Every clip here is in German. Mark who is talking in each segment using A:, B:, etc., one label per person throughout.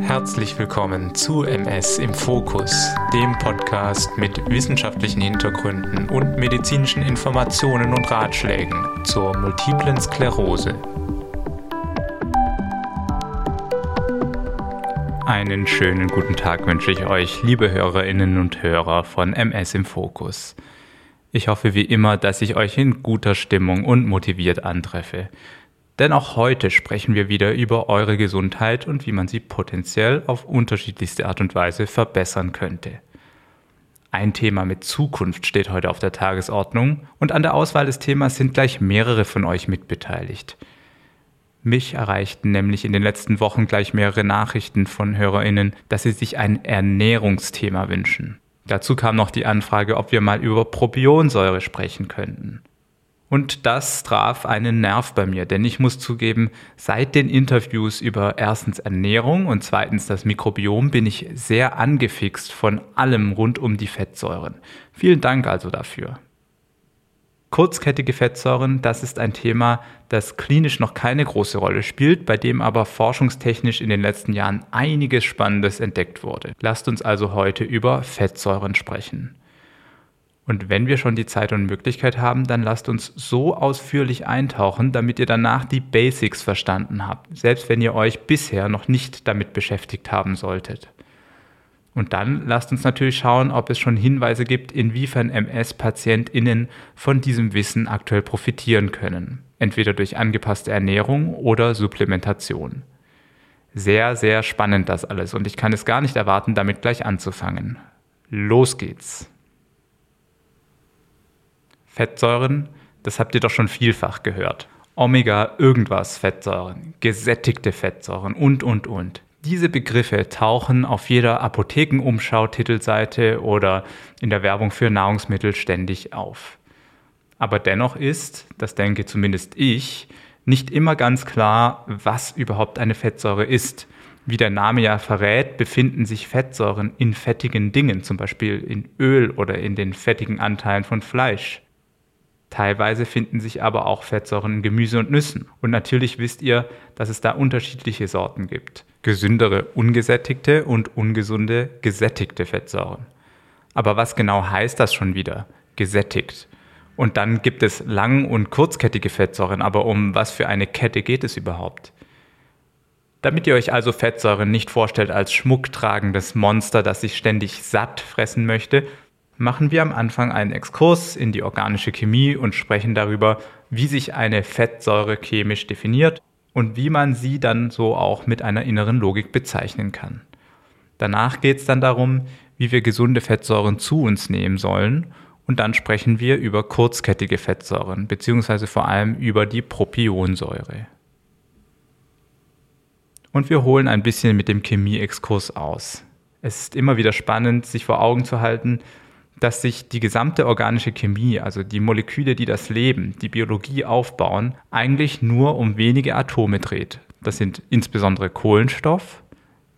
A: Herzlich willkommen zu MS im Fokus, dem Podcast mit wissenschaftlichen Hintergründen und medizinischen Informationen und Ratschlägen zur multiplen Sklerose. Einen schönen guten Tag wünsche ich euch, liebe Hörerinnen und Hörer von MS im Fokus. Ich hoffe wie immer, dass ich euch in guter Stimmung und motiviert antreffe. Denn auch heute sprechen wir wieder über eure Gesundheit und wie man sie potenziell auf unterschiedlichste Art und Weise verbessern könnte. Ein Thema mit Zukunft steht heute auf der Tagesordnung und an der Auswahl des Themas sind gleich mehrere von euch mitbeteiligt. Mich erreichten nämlich in den letzten Wochen gleich mehrere Nachrichten von Hörerinnen, dass sie sich ein Ernährungsthema wünschen. Dazu kam noch die Anfrage, ob wir mal über Propionsäure sprechen könnten. Und das traf einen Nerv bei mir, denn ich muss zugeben, seit den Interviews über erstens Ernährung und zweitens das Mikrobiom bin ich sehr angefixt von allem rund um die Fettsäuren. Vielen Dank also dafür. Kurzkettige Fettsäuren, das ist ein Thema, das klinisch noch keine große Rolle spielt, bei dem aber forschungstechnisch in den letzten Jahren einiges Spannendes entdeckt wurde. Lasst uns also heute über Fettsäuren sprechen. Und wenn wir schon die Zeit und Möglichkeit haben, dann lasst uns so ausführlich eintauchen, damit ihr danach die Basics verstanden habt, selbst wenn ihr euch bisher noch nicht damit beschäftigt haben solltet. Und dann lasst uns natürlich schauen, ob es schon Hinweise gibt, inwiefern MS-PatientInnen von diesem Wissen aktuell profitieren können. Entweder durch angepasste Ernährung oder Supplementation. Sehr, sehr spannend das alles und ich kann es gar nicht erwarten, damit gleich anzufangen. Los geht's! Fettsäuren, das habt ihr doch schon vielfach gehört. Omega irgendwas Fettsäuren, gesättigte Fettsäuren und, und, und. Diese Begriffe tauchen auf jeder Apothekenumschau-Titelseite oder in der Werbung für Nahrungsmittel ständig auf. Aber dennoch ist, das denke zumindest ich, nicht immer ganz klar, was überhaupt eine Fettsäure ist. Wie der Name ja verrät, befinden sich Fettsäuren in fettigen Dingen, zum Beispiel in Öl oder in den fettigen Anteilen von Fleisch. Teilweise finden sich aber auch Fettsäuren in Gemüse und Nüssen. Und natürlich wisst ihr, dass es da unterschiedliche Sorten gibt. Gesündere ungesättigte und ungesunde gesättigte Fettsäuren. Aber was genau heißt das schon wieder? Gesättigt. Und dann gibt es lang- und kurzkettige Fettsäuren. Aber um was für eine Kette geht es überhaupt? Damit ihr euch also Fettsäuren nicht vorstellt als schmucktragendes Monster, das sich ständig satt fressen möchte, machen wir am Anfang einen Exkurs in die organische Chemie und sprechen darüber, wie sich eine Fettsäure chemisch definiert und wie man sie dann so auch mit einer inneren Logik bezeichnen kann. Danach geht es dann darum, wie wir gesunde Fettsäuren zu uns nehmen sollen und dann sprechen wir über kurzkettige Fettsäuren beziehungsweise vor allem über die Propionsäure. Und wir holen ein bisschen mit dem Chemie-Exkurs aus. Es ist immer wieder spannend, sich vor Augen zu halten, dass sich die gesamte organische Chemie, also die Moleküle, die das Leben, die Biologie aufbauen, eigentlich nur um wenige Atome dreht. Das sind insbesondere Kohlenstoff,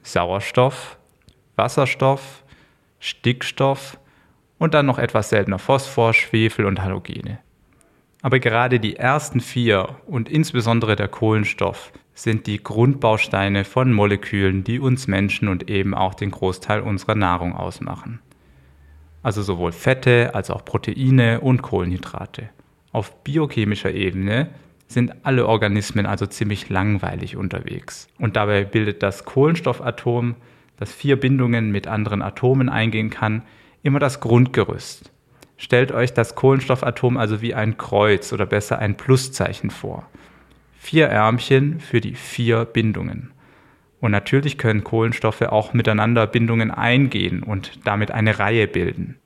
A: Sauerstoff, Wasserstoff, Stickstoff und dann noch etwas seltener Phosphor, Schwefel und Halogene. Aber gerade die ersten vier und insbesondere der Kohlenstoff sind die Grundbausteine von Molekülen, die uns Menschen und eben auch den Großteil unserer Nahrung ausmachen also sowohl Fette als auch Proteine und Kohlenhydrate. Auf biochemischer Ebene sind alle Organismen also ziemlich langweilig unterwegs. Und dabei bildet das Kohlenstoffatom, das vier Bindungen mit anderen Atomen eingehen kann, immer das Grundgerüst. Stellt euch das Kohlenstoffatom also wie ein Kreuz oder besser ein Pluszeichen vor. Vier Ärmchen für die vier Bindungen. Und natürlich können Kohlenstoffe auch miteinander Bindungen eingehen und damit eine Reihe bilden.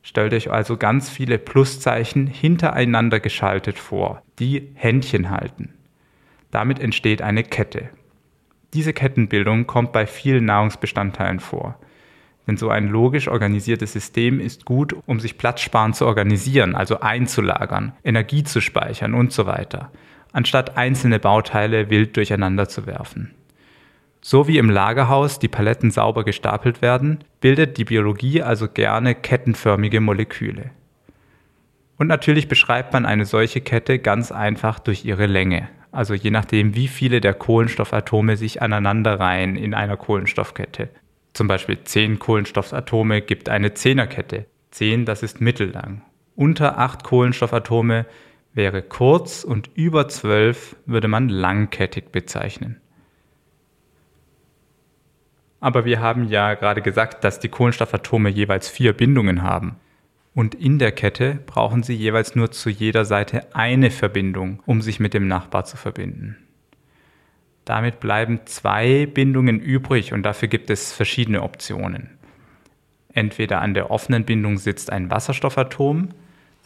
A: Stellt euch also ganz viele Pluszeichen hintereinander geschaltet vor, die Händchen halten. Damit entsteht eine Kette. Diese Kettenbildung kommt bei vielen Nahrungsbestandteilen vor. Denn so ein logisch organisiertes System ist gut, um sich platzsparend zu organisieren, also einzulagern, Energie zu speichern und so weiter, anstatt einzelne Bauteile wild durcheinander zu werfen. So wie im Lagerhaus die Paletten sauber gestapelt werden, bildet die Biologie also gerne kettenförmige Moleküle. Und natürlich beschreibt man eine solche Kette ganz einfach durch ihre Länge, also je nachdem, wie viele der Kohlenstoffatome sich aneinanderreihen in einer Kohlenstoffkette. Zum Beispiel 10 Kohlenstoffatome gibt eine Zehnerkette. 10, das ist mittellang. Unter 8 Kohlenstoffatome wäre kurz und über 12 würde man langkettig bezeichnen. Aber wir haben ja gerade gesagt, dass die Kohlenstoffatome jeweils vier Bindungen haben. Und in der Kette brauchen sie jeweils nur zu jeder Seite eine Verbindung, um sich mit dem Nachbar zu verbinden. Damit bleiben zwei Bindungen übrig und dafür gibt es verschiedene Optionen. Entweder an der offenen Bindung sitzt ein Wasserstoffatom,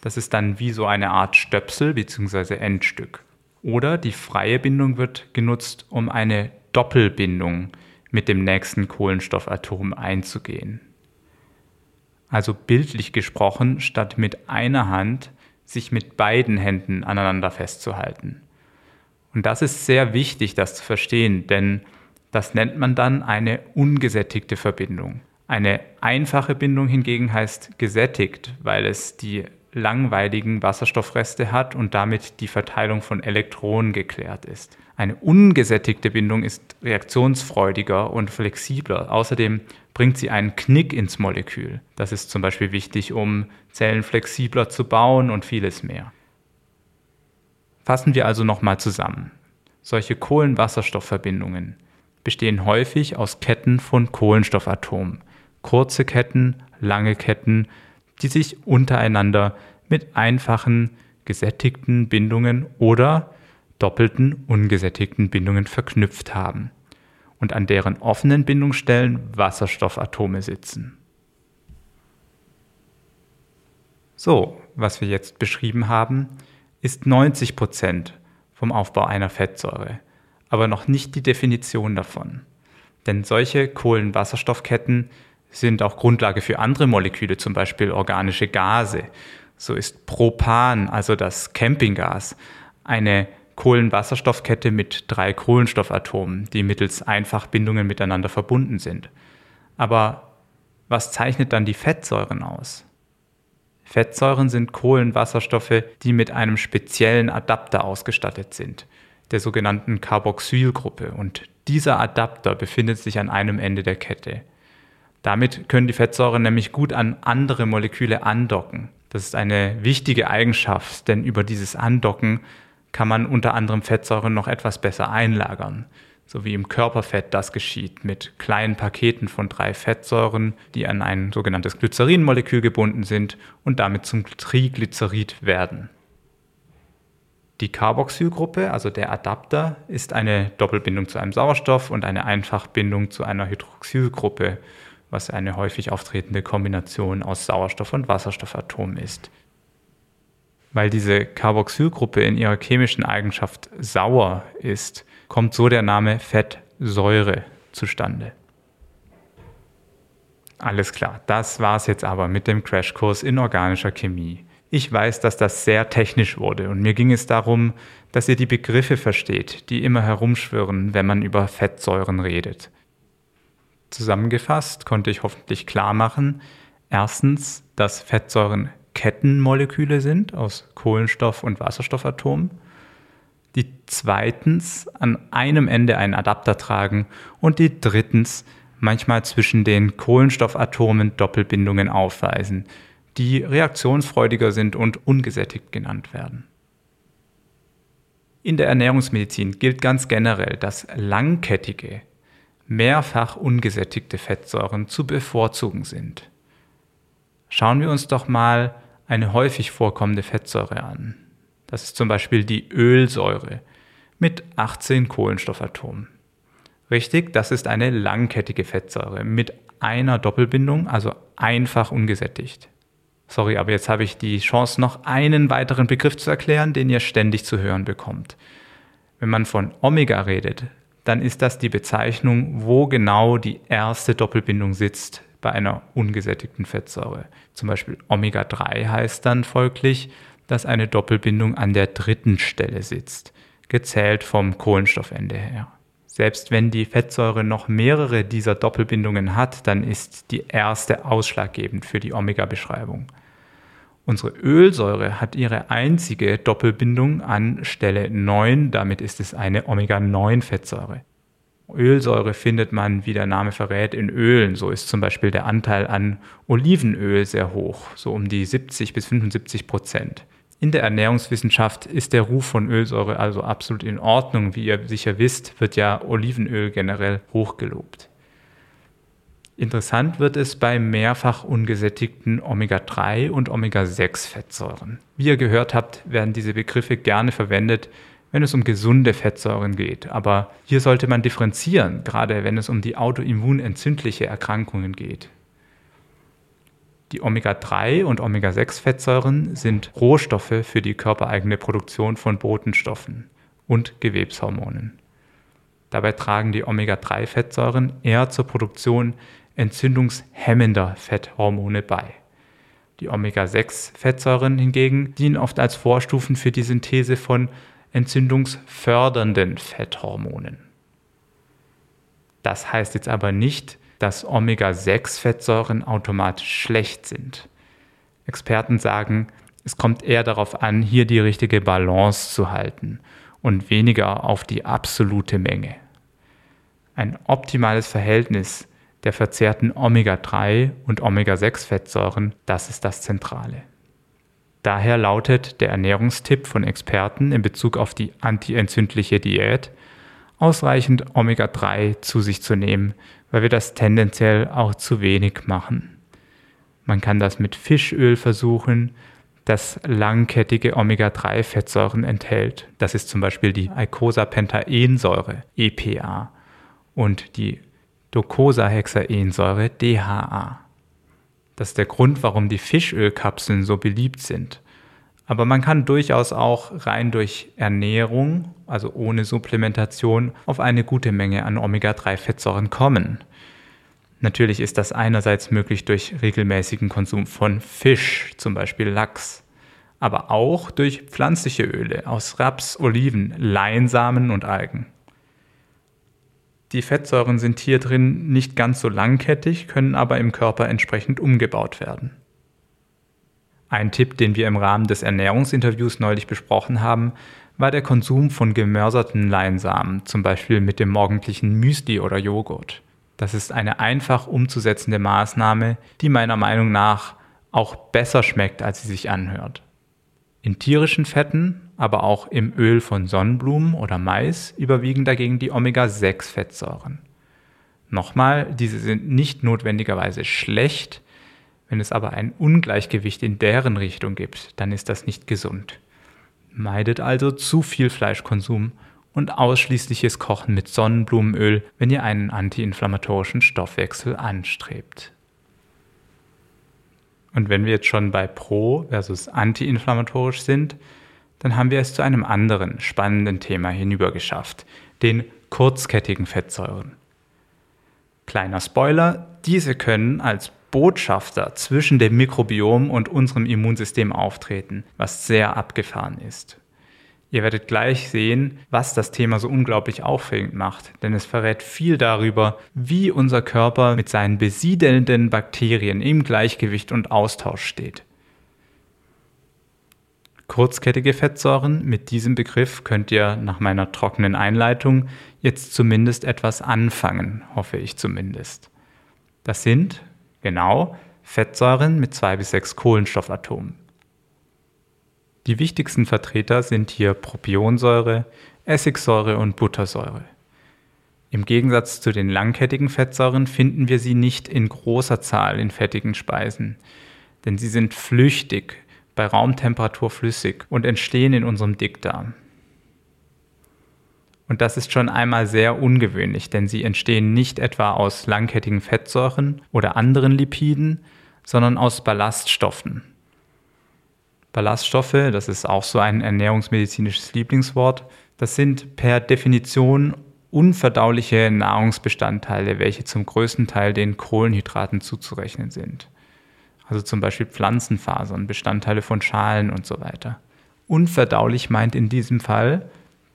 A: das ist dann wie so eine Art Stöpsel bzw. Endstück. Oder die freie Bindung wird genutzt, um eine Doppelbindung mit dem nächsten Kohlenstoffatom einzugehen. Also bildlich gesprochen, statt mit einer Hand sich mit beiden Händen aneinander festzuhalten. Und das ist sehr wichtig, das zu verstehen, denn das nennt man dann eine ungesättigte Verbindung. Eine einfache Bindung hingegen heißt gesättigt, weil es die langweiligen Wasserstoffreste hat und damit die Verteilung von Elektronen geklärt ist. Eine ungesättigte Bindung ist reaktionsfreudiger und flexibler. Außerdem bringt sie einen Knick ins Molekül. Das ist zum Beispiel wichtig, um Zellen flexibler zu bauen und vieles mehr. Fassen wir also nochmal zusammen. Solche Kohlenwasserstoffverbindungen bestehen häufig aus Ketten von Kohlenstoffatomen. Kurze Ketten, lange Ketten, die sich untereinander mit einfachen gesättigten Bindungen oder doppelten ungesättigten Bindungen verknüpft haben und an deren offenen Bindungsstellen Wasserstoffatome sitzen. So, was wir jetzt beschrieben haben, ist 90 Prozent vom Aufbau einer Fettsäure, aber noch nicht die Definition davon. Denn solche Kohlenwasserstoffketten sind auch Grundlage für andere Moleküle, zum Beispiel organische Gase. So ist Propan, also das Campinggas, eine Kohlenwasserstoffkette mit drei Kohlenstoffatomen, die mittels Einfachbindungen miteinander verbunden sind. Aber was zeichnet dann die Fettsäuren aus? Fettsäuren sind Kohlenwasserstoffe, die mit einem speziellen Adapter ausgestattet sind, der sogenannten Carboxylgruppe. Und dieser Adapter befindet sich an einem Ende der Kette. Damit können die Fettsäuren nämlich gut an andere Moleküle andocken. Das ist eine wichtige Eigenschaft, denn über dieses Andocken kann man unter anderem Fettsäuren noch etwas besser einlagern, so wie im Körperfett das geschieht mit kleinen Paketen von drei Fettsäuren, die an ein sogenanntes Glycerinmolekül gebunden sind und damit zum Triglycerid werden. Die Carboxylgruppe, also der Adapter, ist eine Doppelbindung zu einem Sauerstoff und eine Einfachbindung zu einer Hydroxylgruppe, was eine häufig auftretende Kombination aus Sauerstoff- und Wasserstoffatomen ist. Weil diese Carboxylgruppe in ihrer chemischen Eigenschaft sauer ist, kommt so der Name Fettsäure zustande. Alles klar, das war's jetzt aber mit dem Crashkurs in organischer Chemie. Ich weiß, dass das sehr technisch wurde und mir ging es darum, dass ihr die Begriffe versteht, die immer herumschwirren, wenn man über Fettsäuren redet. Zusammengefasst konnte ich hoffentlich klar machen, erstens, dass Fettsäuren Kettenmoleküle sind aus Kohlenstoff- und Wasserstoffatomen, die zweitens an einem Ende einen Adapter tragen und die drittens manchmal zwischen den Kohlenstoffatomen Doppelbindungen aufweisen, die reaktionsfreudiger sind und ungesättigt genannt werden. In der Ernährungsmedizin gilt ganz generell, dass langkettige, mehrfach ungesättigte Fettsäuren zu bevorzugen sind. Schauen wir uns doch mal eine häufig vorkommende Fettsäure an. Das ist zum Beispiel die Ölsäure mit 18 Kohlenstoffatomen. Richtig, das ist eine langkettige Fettsäure mit einer Doppelbindung, also einfach ungesättigt. Sorry, aber jetzt habe ich die Chance, noch einen weiteren Begriff zu erklären, den ihr ständig zu hören bekommt. Wenn man von Omega redet, dann ist das die Bezeichnung, wo genau die erste Doppelbindung sitzt bei einer ungesättigten Fettsäure. Zum Beispiel Omega-3 heißt dann folglich, dass eine Doppelbindung an der dritten Stelle sitzt, gezählt vom Kohlenstoffende her. Selbst wenn die Fettsäure noch mehrere dieser Doppelbindungen hat, dann ist die erste ausschlaggebend für die Omega-Beschreibung. Unsere Ölsäure hat ihre einzige Doppelbindung an Stelle 9, damit ist es eine Omega-9-Fettsäure. Ölsäure findet man, wie der Name verrät, in Ölen. So ist zum Beispiel der Anteil an Olivenöl sehr hoch, so um die 70 bis 75 Prozent. In der Ernährungswissenschaft ist der Ruf von Ölsäure also absolut in Ordnung. Wie ihr sicher wisst, wird ja Olivenöl generell hochgelobt. Interessant wird es bei mehrfach ungesättigten Omega-3 und Omega-6-Fettsäuren. Wie ihr gehört habt, werden diese Begriffe gerne verwendet, wenn es um gesunde Fettsäuren geht. Aber hier sollte man differenzieren, gerade wenn es um die autoimmunentzündliche Erkrankungen geht. Die Omega-3 und Omega-6-Fettsäuren sind Rohstoffe für die körpereigene Produktion von Botenstoffen und Gewebshormonen. Dabei tragen die Omega-3-Fettsäuren eher zur Produktion entzündungshemmender Fetthormone bei. Die Omega-6-Fettsäuren hingegen dienen oft als Vorstufen für die Synthese von entzündungsfördernden Fetthormonen. Das heißt jetzt aber nicht, dass Omega-6-Fettsäuren automatisch schlecht sind. Experten sagen, es kommt eher darauf an, hier die richtige Balance zu halten und weniger auf die absolute Menge. Ein optimales Verhältnis der verzehrten Omega-3 und Omega-6-Fettsäuren, das ist das Zentrale. Daher lautet der Ernährungstipp von Experten in Bezug auf die antientzündliche Diät, ausreichend Omega-3 zu sich zu nehmen, weil wir das tendenziell auch zu wenig machen. Man kann das mit Fischöl versuchen, das langkettige Omega-3-Fettsäuren enthält. Das ist zum Beispiel die Eicosapentaensäure, EPA, und die Docosahexaensäure, DHA. Das ist der Grund, warum die Fischölkapseln so beliebt sind. Aber man kann durchaus auch rein durch Ernährung, also ohne Supplementation, auf eine gute Menge an Omega-3-Fettsäuren kommen. Natürlich ist das einerseits möglich durch regelmäßigen Konsum von Fisch, zum Beispiel Lachs, aber auch durch pflanzliche Öle aus Raps, Oliven, Leinsamen und Algen. Die Fettsäuren sind hier drin nicht ganz so langkettig, können aber im Körper entsprechend umgebaut werden. Ein Tipp, den wir im Rahmen des Ernährungsinterviews neulich besprochen haben, war der Konsum von gemörserten Leinsamen, zum Beispiel mit dem morgendlichen Müsli oder Joghurt. Das ist eine einfach umzusetzende Maßnahme, die meiner Meinung nach auch besser schmeckt, als sie sich anhört. In tierischen Fetten aber auch im Öl von Sonnenblumen oder Mais überwiegen dagegen die Omega-6-Fettsäuren. Nochmal, diese sind nicht notwendigerweise schlecht, wenn es aber ein Ungleichgewicht in deren Richtung gibt, dann ist das nicht gesund. Meidet also zu viel Fleischkonsum und ausschließliches Kochen mit Sonnenblumenöl, wenn ihr einen antiinflammatorischen Stoffwechsel anstrebt. Und wenn wir jetzt schon bei pro versus antiinflammatorisch sind, dann haben wir es zu einem anderen spannenden Thema hinübergeschafft, den kurzkettigen Fettsäuren. Kleiner Spoiler, diese können als Botschafter zwischen dem Mikrobiom und unserem Immunsystem auftreten, was sehr abgefahren ist. Ihr werdet gleich sehen, was das Thema so unglaublich aufregend macht, denn es verrät viel darüber, wie unser Körper mit seinen besiedelnden Bakterien im Gleichgewicht und Austausch steht. Kurzkettige Fettsäuren, mit diesem Begriff könnt ihr nach meiner trockenen Einleitung jetzt zumindest etwas anfangen, hoffe ich zumindest. Das sind, genau, Fettsäuren mit zwei bis sechs Kohlenstoffatomen. Die wichtigsten Vertreter sind hier Propionsäure, Essigsäure und Buttersäure. Im Gegensatz zu den langkettigen Fettsäuren finden wir sie nicht in großer Zahl in fettigen Speisen, denn sie sind flüchtig bei Raumtemperatur flüssig und entstehen in unserem Dickdarm. Und das ist schon einmal sehr ungewöhnlich, denn sie entstehen nicht etwa aus langkettigen Fettsäuren oder anderen Lipiden, sondern aus Ballaststoffen. Ballaststoffe, das ist auch so ein ernährungsmedizinisches Lieblingswort, das sind per Definition unverdauliche Nahrungsbestandteile, welche zum größten Teil den Kohlenhydraten zuzurechnen sind also zum Beispiel Pflanzenfasern, Bestandteile von Schalen und so weiter. Unverdaulich meint in diesem Fall,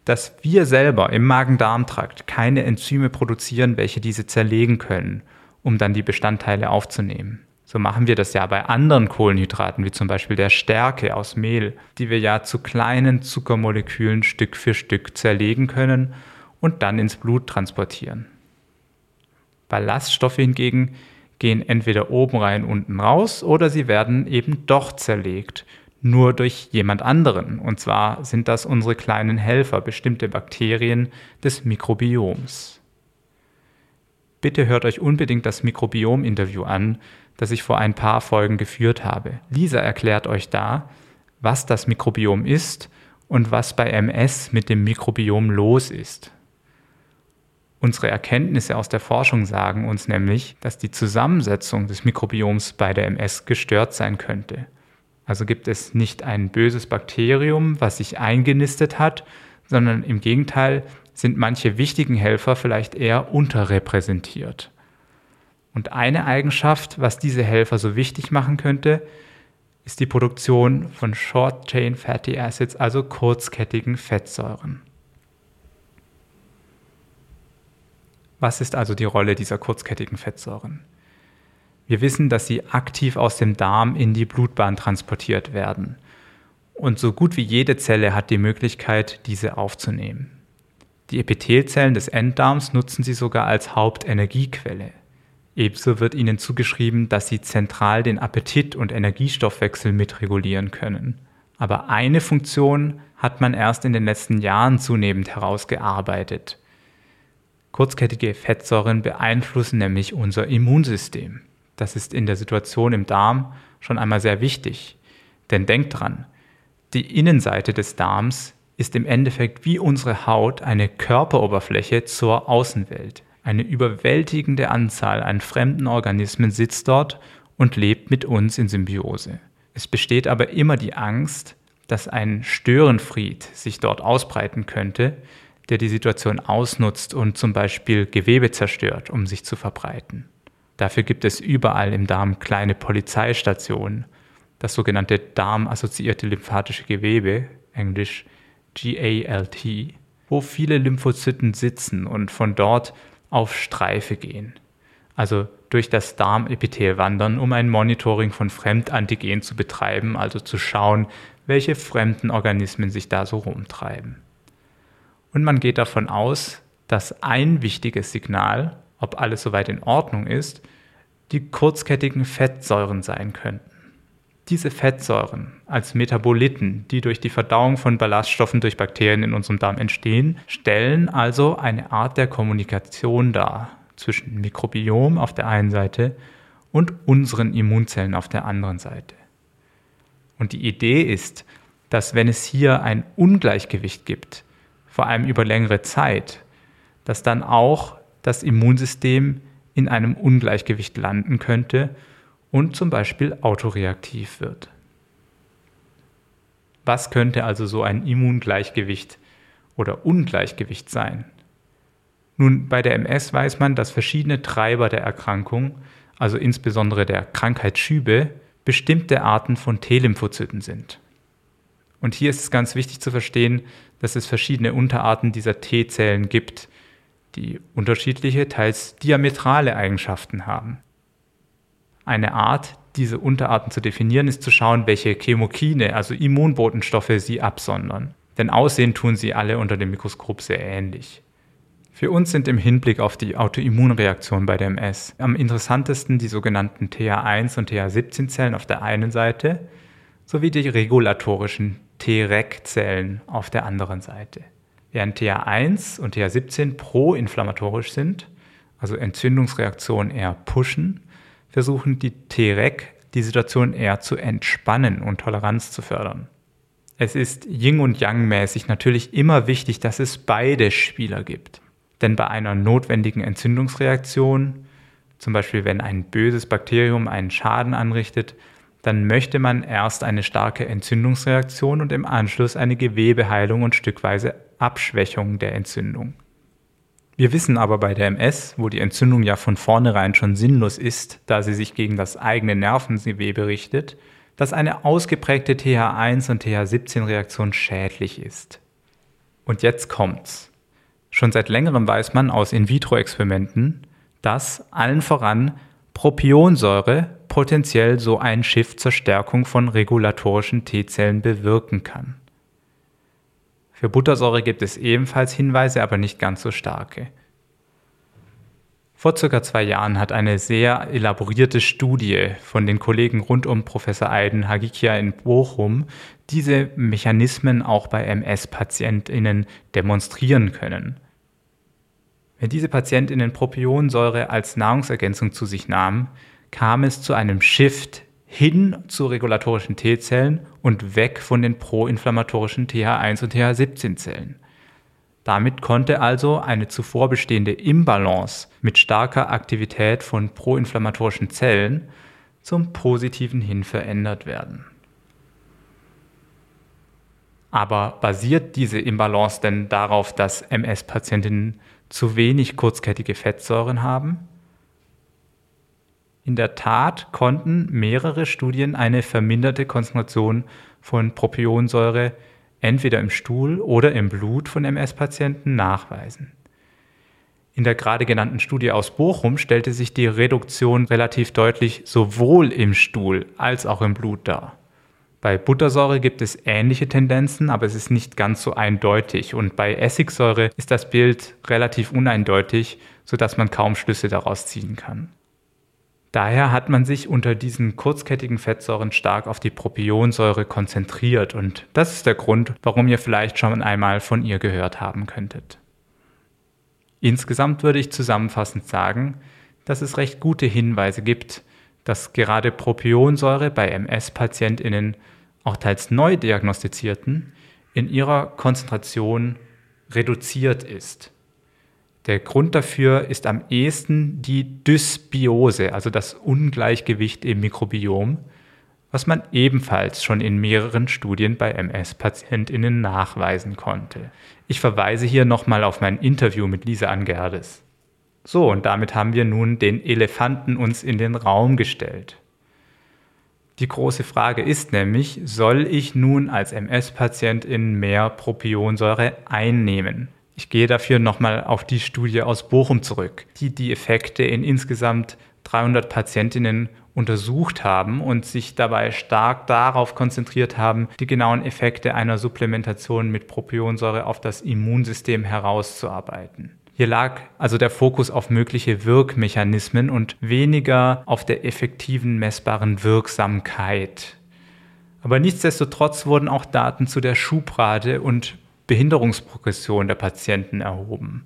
A: dass wir selber im Magen-Darm-Trakt keine Enzyme produzieren, welche diese zerlegen können, um dann die Bestandteile aufzunehmen. So machen wir das ja bei anderen Kohlenhydraten, wie zum Beispiel der Stärke aus Mehl, die wir ja zu kleinen Zuckermolekülen Stück für Stück zerlegen können und dann ins Blut transportieren. Ballaststoffe hingegen gehen entweder oben rein, unten raus oder sie werden eben doch zerlegt, nur durch jemand anderen. Und zwar sind das unsere kleinen Helfer, bestimmte Bakterien des Mikrobioms. Bitte hört euch unbedingt das Mikrobiom-Interview an, das ich vor ein paar Folgen geführt habe. Lisa erklärt euch da, was das Mikrobiom ist und was bei MS mit dem Mikrobiom los ist. Unsere Erkenntnisse aus der Forschung sagen uns nämlich, dass die Zusammensetzung des Mikrobioms bei der MS gestört sein könnte. Also gibt es nicht ein böses Bakterium, was sich eingenistet hat, sondern im Gegenteil sind manche wichtigen Helfer vielleicht eher unterrepräsentiert. Und eine Eigenschaft, was diese Helfer so wichtig machen könnte, ist die Produktion von Short Chain Fatty Acids, also kurzkettigen Fettsäuren. Was ist also die Rolle dieser kurzkettigen Fettsäuren? Wir wissen, dass sie aktiv aus dem Darm in die Blutbahn transportiert werden. Und so gut wie jede Zelle hat die Möglichkeit, diese aufzunehmen. Die Epithelzellen des Enddarms nutzen sie sogar als Hauptenergiequelle. Ebenso wird ihnen zugeschrieben, dass sie zentral den Appetit und Energiestoffwechsel mitregulieren können. Aber eine Funktion hat man erst in den letzten Jahren zunehmend herausgearbeitet. Kurzkettige Fettsäuren beeinflussen nämlich unser Immunsystem. Das ist in der Situation im Darm schon einmal sehr wichtig. Denn denkt dran, die Innenseite des Darms ist im Endeffekt wie unsere Haut eine Körperoberfläche zur Außenwelt. Eine überwältigende Anzahl an fremden Organismen sitzt dort und lebt mit uns in Symbiose. Es besteht aber immer die Angst, dass ein Störenfried sich dort ausbreiten könnte, der die Situation ausnutzt und zum Beispiel Gewebe zerstört, um sich zu verbreiten. Dafür gibt es überall im Darm kleine Polizeistationen, das sogenannte darmassoziierte lymphatische Gewebe, englisch GALT, wo viele Lymphozyten sitzen und von dort auf Streife gehen, also durch das Darmepithel wandern, um ein Monitoring von Fremdantigen zu betreiben, also zu schauen, welche fremden Organismen sich da so rumtreiben. Und man geht davon aus, dass ein wichtiges Signal, ob alles soweit in Ordnung ist, die kurzkettigen Fettsäuren sein könnten. Diese Fettsäuren als Metaboliten, die durch die Verdauung von Ballaststoffen durch Bakterien in unserem Darm entstehen, stellen also eine Art der Kommunikation dar zwischen Mikrobiom auf der einen Seite und unseren Immunzellen auf der anderen Seite. Und die Idee ist, dass wenn es hier ein Ungleichgewicht gibt, vor allem über längere Zeit, dass dann auch das Immunsystem in einem Ungleichgewicht landen könnte und zum Beispiel autoreaktiv wird. Was könnte also so ein Immungleichgewicht oder Ungleichgewicht sein? Nun, bei der MS weiß man, dass verschiedene Treiber der Erkrankung, also insbesondere der Krankheitsschübe, bestimmte Arten von T-Lymphozyten sind. Und hier ist es ganz wichtig zu verstehen, dass es verschiedene Unterarten dieser T-Zellen gibt, die unterschiedliche, teils diametrale Eigenschaften haben. Eine Art, diese Unterarten zu definieren, ist zu schauen, welche Chemokine, also Immunbotenstoffe, sie absondern. Denn aussehen tun sie alle unter dem Mikroskop sehr ähnlich. Für uns sind im Hinblick auf die Autoimmunreaktion bei der MS am interessantesten die sogenannten TH1 und TH17-Zellen auf der einen Seite sowie die regulatorischen T-Reg-Zellen auf der anderen Seite. Während TH1 und TH17 proinflammatorisch sind, also Entzündungsreaktionen eher pushen, versuchen die T-Reg die Situation eher zu entspannen und Toleranz zu fördern. Es ist Yin und Yang mäßig natürlich immer wichtig, dass es beide Spieler gibt. Denn bei einer notwendigen Entzündungsreaktion, zum Beispiel wenn ein böses Bakterium einen Schaden anrichtet, dann möchte man erst eine starke Entzündungsreaktion und im Anschluss eine Gewebeheilung und stückweise Abschwächung der Entzündung. Wir wissen aber bei der MS, wo die Entzündung ja von vornherein schon sinnlos ist, da sie sich gegen das eigene Nervengewebe richtet, dass eine ausgeprägte TH1 und TH17-Reaktion schädlich ist. Und jetzt kommt's. Schon seit längerem weiß man aus In-vitro-Experimenten, dass allen voran Propionsäure potenziell so ein Shift zur Stärkung von regulatorischen T-Zellen bewirken kann. Für Buttersäure gibt es ebenfalls Hinweise, aber nicht ganz so starke. Vor circa zwei Jahren hat eine sehr elaborierte Studie von den Kollegen rund um Professor Aiden Hagikia in Bochum diese Mechanismen auch bei MS-PatientInnen demonstrieren können. Wenn diese PatientInnen Propionsäure als Nahrungsergänzung zu sich nahmen, kam es zu einem Shift hin zu regulatorischen T-Zellen und weg von den proinflammatorischen TH1 und TH17-Zellen. Damit konnte also eine zuvor bestehende Imbalance mit starker Aktivität von proinflammatorischen Zellen zum Positiven hin verändert werden. Aber basiert diese Imbalance denn darauf, dass MS-Patientinnen zu wenig kurzkettige Fettsäuren haben? In der Tat konnten mehrere Studien eine verminderte Konzentration von Propionsäure entweder im Stuhl oder im Blut von MS-Patienten nachweisen. In der gerade genannten Studie aus Bochum stellte sich die Reduktion relativ deutlich sowohl im Stuhl als auch im Blut dar. Bei Buttersäure gibt es ähnliche Tendenzen, aber es ist nicht ganz so eindeutig. Und bei Essigsäure ist das Bild relativ uneindeutig, sodass man kaum Schlüsse daraus ziehen kann. Daher hat man sich unter diesen kurzkettigen Fettsäuren stark auf die Propionsäure konzentriert und das ist der Grund, warum ihr vielleicht schon einmal von ihr gehört haben könntet. Insgesamt würde ich zusammenfassend sagen, dass es recht gute Hinweise gibt, dass gerade Propionsäure bei MS-PatientInnen, auch teils neu diagnostizierten, in ihrer Konzentration reduziert ist. Der Grund dafür ist am ehesten die Dysbiose, also das Ungleichgewicht im Mikrobiom, was man ebenfalls schon in mehreren Studien bei MS-PatientInnen nachweisen konnte. Ich verweise hier nochmal auf mein Interview mit Lisa Angerdes. So, und damit haben wir nun den Elefanten uns in den Raum gestellt. Die große Frage ist nämlich, soll ich nun als MS-Patientin mehr Propionsäure einnehmen? Ich gehe dafür nochmal auf die Studie aus Bochum zurück, die die Effekte in insgesamt 300 Patientinnen untersucht haben und sich dabei stark darauf konzentriert haben, die genauen Effekte einer Supplementation mit Propionsäure auf das Immunsystem herauszuarbeiten. Hier lag also der Fokus auf mögliche Wirkmechanismen und weniger auf der effektiven messbaren Wirksamkeit. Aber nichtsdestotrotz wurden auch Daten zu der Schubrate und Behinderungsprogression der Patienten erhoben.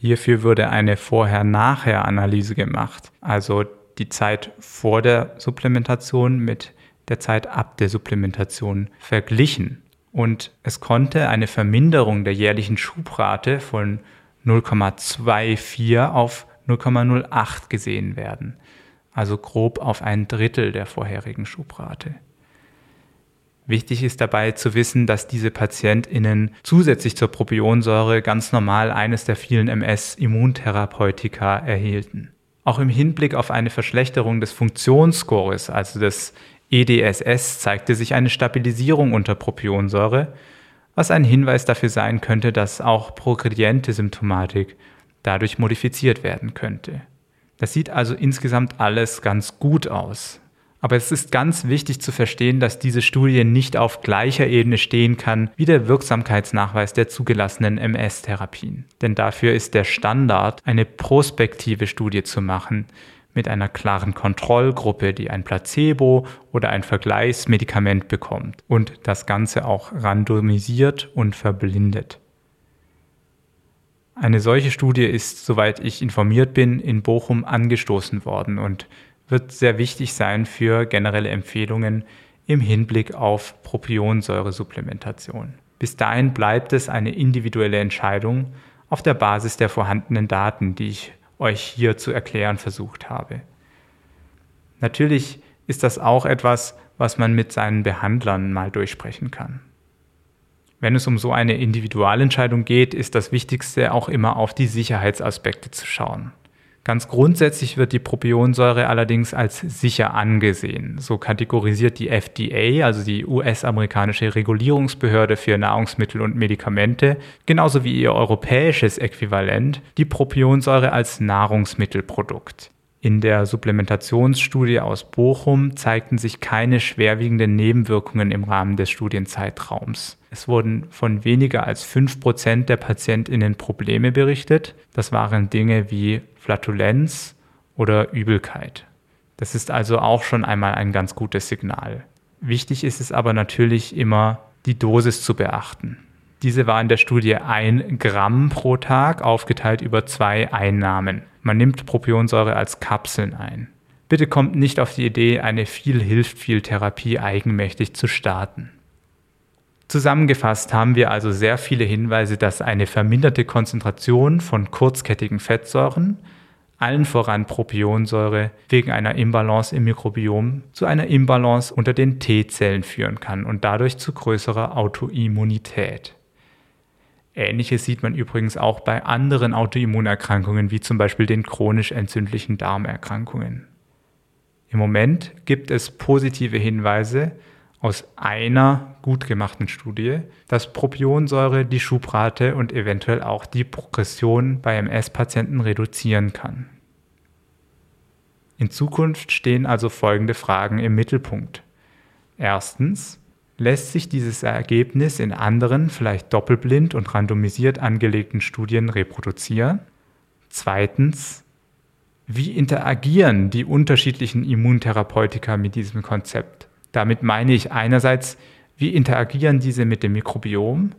A: Hierfür wurde eine Vorher-Nachher-Analyse gemacht, also die Zeit vor der Supplementation mit der Zeit ab der Supplementation verglichen. Und es konnte eine Verminderung der jährlichen Schubrate von 0,24 auf 0,08 gesehen werden, also grob auf ein Drittel der vorherigen Schubrate. Wichtig ist dabei zu wissen, dass diese PatientInnen zusätzlich zur Propionsäure ganz normal eines der vielen MS-Immuntherapeutika erhielten. Auch im Hinblick auf eine Verschlechterung des Funktionsscores, also des EDSS, zeigte sich eine Stabilisierung unter Propionsäure, was ein Hinweis dafür sein könnte, dass auch progrediente Symptomatik dadurch modifiziert werden könnte. Das sieht also insgesamt alles ganz gut aus. Aber es ist ganz wichtig zu verstehen, dass diese Studie nicht auf gleicher Ebene stehen kann wie der Wirksamkeitsnachweis der zugelassenen MS-Therapien. Denn dafür ist der Standard, eine prospektive Studie zu machen, mit einer klaren Kontrollgruppe, die ein Placebo oder ein Vergleichsmedikament bekommt und das Ganze auch randomisiert und verblindet. Eine solche Studie ist, soweit ich informiert bin, in Bochum angestoßen worden und wird sehr wichtig sein für generelle Empfehlungen im Hinblick auf Propionsäuresupplementation. Bis dahin bleibt es eine individuelle Entscheidung auf der Basis der vorhandenen Daten, die ich euch hier zu erklären versucht habe. Natürlich ist das auch etwas, was man mit seinen Behandlern mal durchsprechen kann. Wenn es um so eine Individualentscheidung geht, ist das Wichtigste auch immer auf die Sicherheitsaspekte zu schauen. Ganz grundsätzlich wird die Propionsäure allerdings als sicher angesehen. So kategorisiert die FDA, also die US-amerikanische Regulierungsbehörde für Nahrungsmittel und Medikamente, genauso wie ihr europäisches Äquivalent, die Propionsäure als Nahrungsmittelprodukt. In der Supplementationsstudie aus Bochum zeigten sich keine schwerwiegenden Nebenwirkungen im Rahmen des Studienzeitraums. Es wurden von weniger als 5% der PatientInnen Probleme berichtet. Das waren Dinge wie Flatulenz oder Übelkeit. Das ist also auch schon einmal ein ganz gutes Signal. Wichtig ist es aber natürlich immer, die Dosis zu beachten. Diese war in der Studie ein Gramm pro Tag aufgeteilt über zwei Einnahmen. Man nimmt Propionsäure als Kapseln ein. Bitte kommt nicht auf die Idee, eine viel hilft viel Therapie eigenmächtig zu starten. Zusammengefasst haben wir also sehr viele Hinweise, dass eine verminderte Konzentration von kurzkettigen Fettsäuren allen voran Propionsäure, wegen einer Imbalance im Mikrobiom zu einer Imbalance unter den T-Zellen führen kann und dadurch zu größerer Autoimmunität. Ähnliches sieht man übrigens auch bei anderen Autoimmunerkrankungen, wie zum Beispiel den chronisch entzündlichen Darmerkrankungen. Im Moment gibt es positive Hinweise aus einer gut gemachten Studie, dass Propionsäure die Schubrate und eventuell auch die Progression bei MS-Patienten reduzieren kann. In Zukunft stehen also folgende Fragen im Mittelpunkt. Erstens, lässt sich dieses Ergebnis in anderen, vielleicht doppelblind und randomisiert angelegten Studien reproduzieren? Zweitens, wie interagieren die unterschiedlichen Immuntherapeutika mit diesem Konzept? Damit meine ich einerseits, wie interagieren diese mit dem Mikrobiom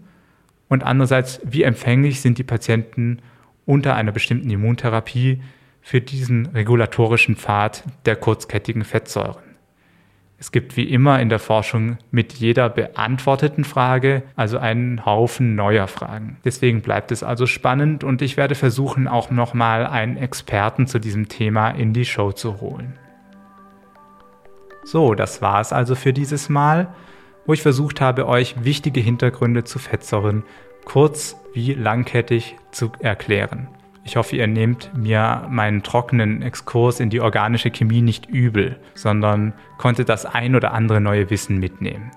A: und andererseits, wie empfänglich sind die Patienten unter einer bestimmten Immuntherapie für diesen regulatorischen Pfad der kurzkettigen Fettsäuren. Es gibt wie immer in der Forschung mit jeder beantworteten Frage also einen Haufen neuer Fragen. Deswegen bleibt es also spannend und ich werde versuchen, auch nochmal einen Experten zu diesem Thema in die Show zu holen. So, das war es also für dieses Mal, wo ich versucht habe, euch wichtige Hintergründe zu Fettsäuren kurz wie langkettig zu erklären. Ich hoffe, ihr nehmt mir meinen trockenen Exkurs in die organische Chemie nicht übel, sondern konntet das ein oder andere neue Wissen mitnehmen.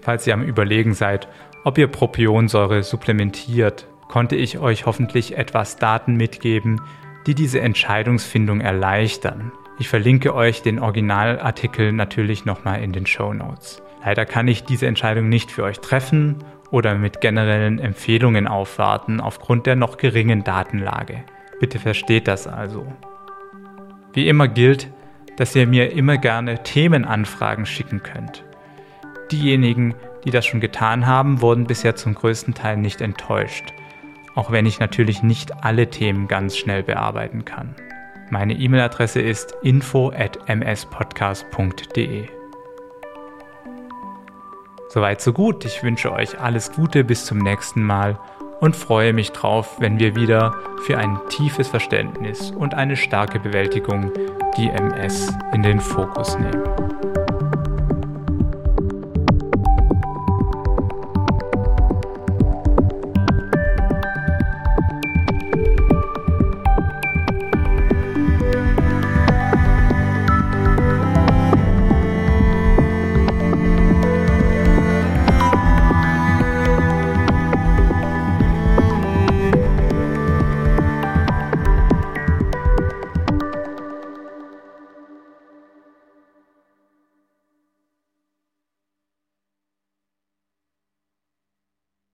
A: Falls ihr am Überlegen seid, ob ihr Propionsäure supplementiert, konnte ich euch hoffentlich etwas Daten mitgeben, die diese Entscheidungsfindung erleichtern. Ich verlinke euch den Originalartikel natürlich nochmal in den Show Notes. Leider kann ich diese Entscheidung nicht für euch treffen oder mit generellen Empfehlungen aufwarten aufgrund der noch geringen Datenlage. Bitte versteht das also. Wie immer gilt, dass ihr mir immer gerne Themenanfragen schicken könnt. Diejenigen, die das schon getan haben, wurden bisher zum größten Teil nicht enttäuscht, auch wenn ich natürlich nicht alle Themen ganz schnell bearbeiten kann. Meine E-Mail-Adresse ist info at mspodcast.de. Soweit so gut. Ich wünsche euch alles Gute bis zum nächsten Mal und freue mich drauf, wenn wir wieder für ein tiefes Verständnis und eine starke Bewältigung die MS in den Fokus nehmen.